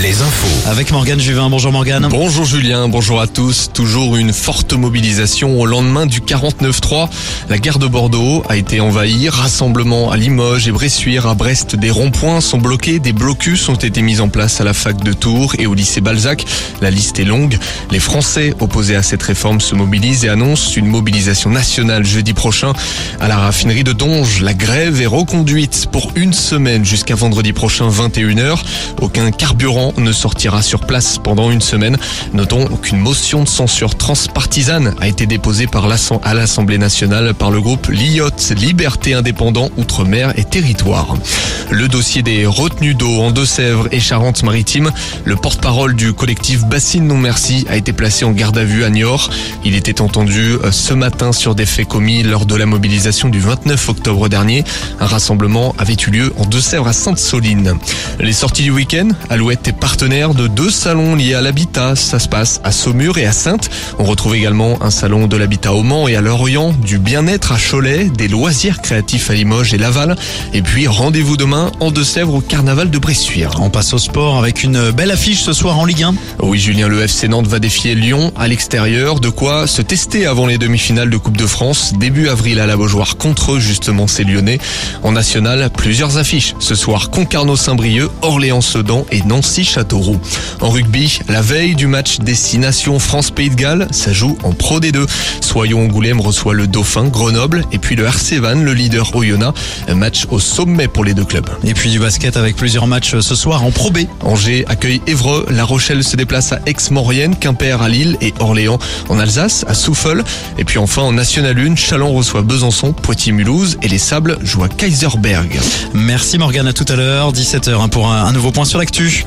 les infos. Avec Morgane Juvin. Bonjour Morgane. Bonjour Julien, bonjour à tous. Toujours une forte mobilisation au lendemain du 49-3. La gare de Bordeaux a été envahie. Rassemblement à Limoges et Bressuire, à Brest, des ronds-points sont bloqués. Des blocus ont été mis en place à la fac de Tours et au lycée Balzac. La liste est longue. Les Français opposés à cette réforme se mobilisent et annoncent une mobilisation nationale jeudi prochain. À la raffinerie de Donge, la grève est reconduite pour une semaine jusqu'à vendredi prochain 21h. Aucun carburant ne sortira sur place pendant une semaine. Notons qu'une motion de censure transpartisane a été déposée par à l'Assemblée nationale par le groupe LIOT, Liberté Indépendant Outre-mer et Territoire. Le dossier des retenues d'eau en Deux-Sèvres et Charente-Maritime, le porte-parole du collectif Bassine Non Merci a été placé en garde à vue à Niort. Il était entendu euh, ce matin sur des faits commis lors de la mobilisation du 29 octobre dernier. Un rassemblement avait eu lieu en Deux-Sèvres à Sainte-Soline. Les sorties du week-end, Alouette est partenaire de deux salons liés à l'habitat. Ça se passe à Saumur et à Sainte. On retrouve également un salon de l'habitat au Mans et à Lorient, du bien-être à Cholet, des loisirs créatifs à Limoges et Laval. Et puis rendez-vous demain en Deux-Sèvres au carnaval de Bressuire. On passe au sport avec une belle affiche ce soir en Ligue 1. Oui, Julien, le FC Nantes va défier Lyon à l'extérieur. De quoi se tester avant les demi-finales de Coupe de France. Début avril à la Beaujoire contre justement ces Lyonnais. En national, plusieurs affiches. Ce soir, Concarneau-Saint-Brieuc, Orléans-Sedan et Nancy-Châteauroux. En rugby, la veille du match Destination France-Pays de Galles, ça joue en Pro D2. Soyons Angoulême reçoit le Dauphin, Grenoble, et puis le RC Van, le leader Oyonnax. Un match au sommet pour les deux clubs. Et puis du basket avec plusieurs matchs ce soir en Pro B. Angers accueille Évreux, La Rochelle se déplace à Aix-Maurienne, Quimper à Lille et Orléans en Alsace, à Souffle. Et puis enfin en National 1, Chalon reçoit Besançon, Poitiers-Mulhouse et les Sables jouent à Kaiserberg. Merci Morgane, à tout à l'heure, 17h pour un, un nouveau point sur l'actu.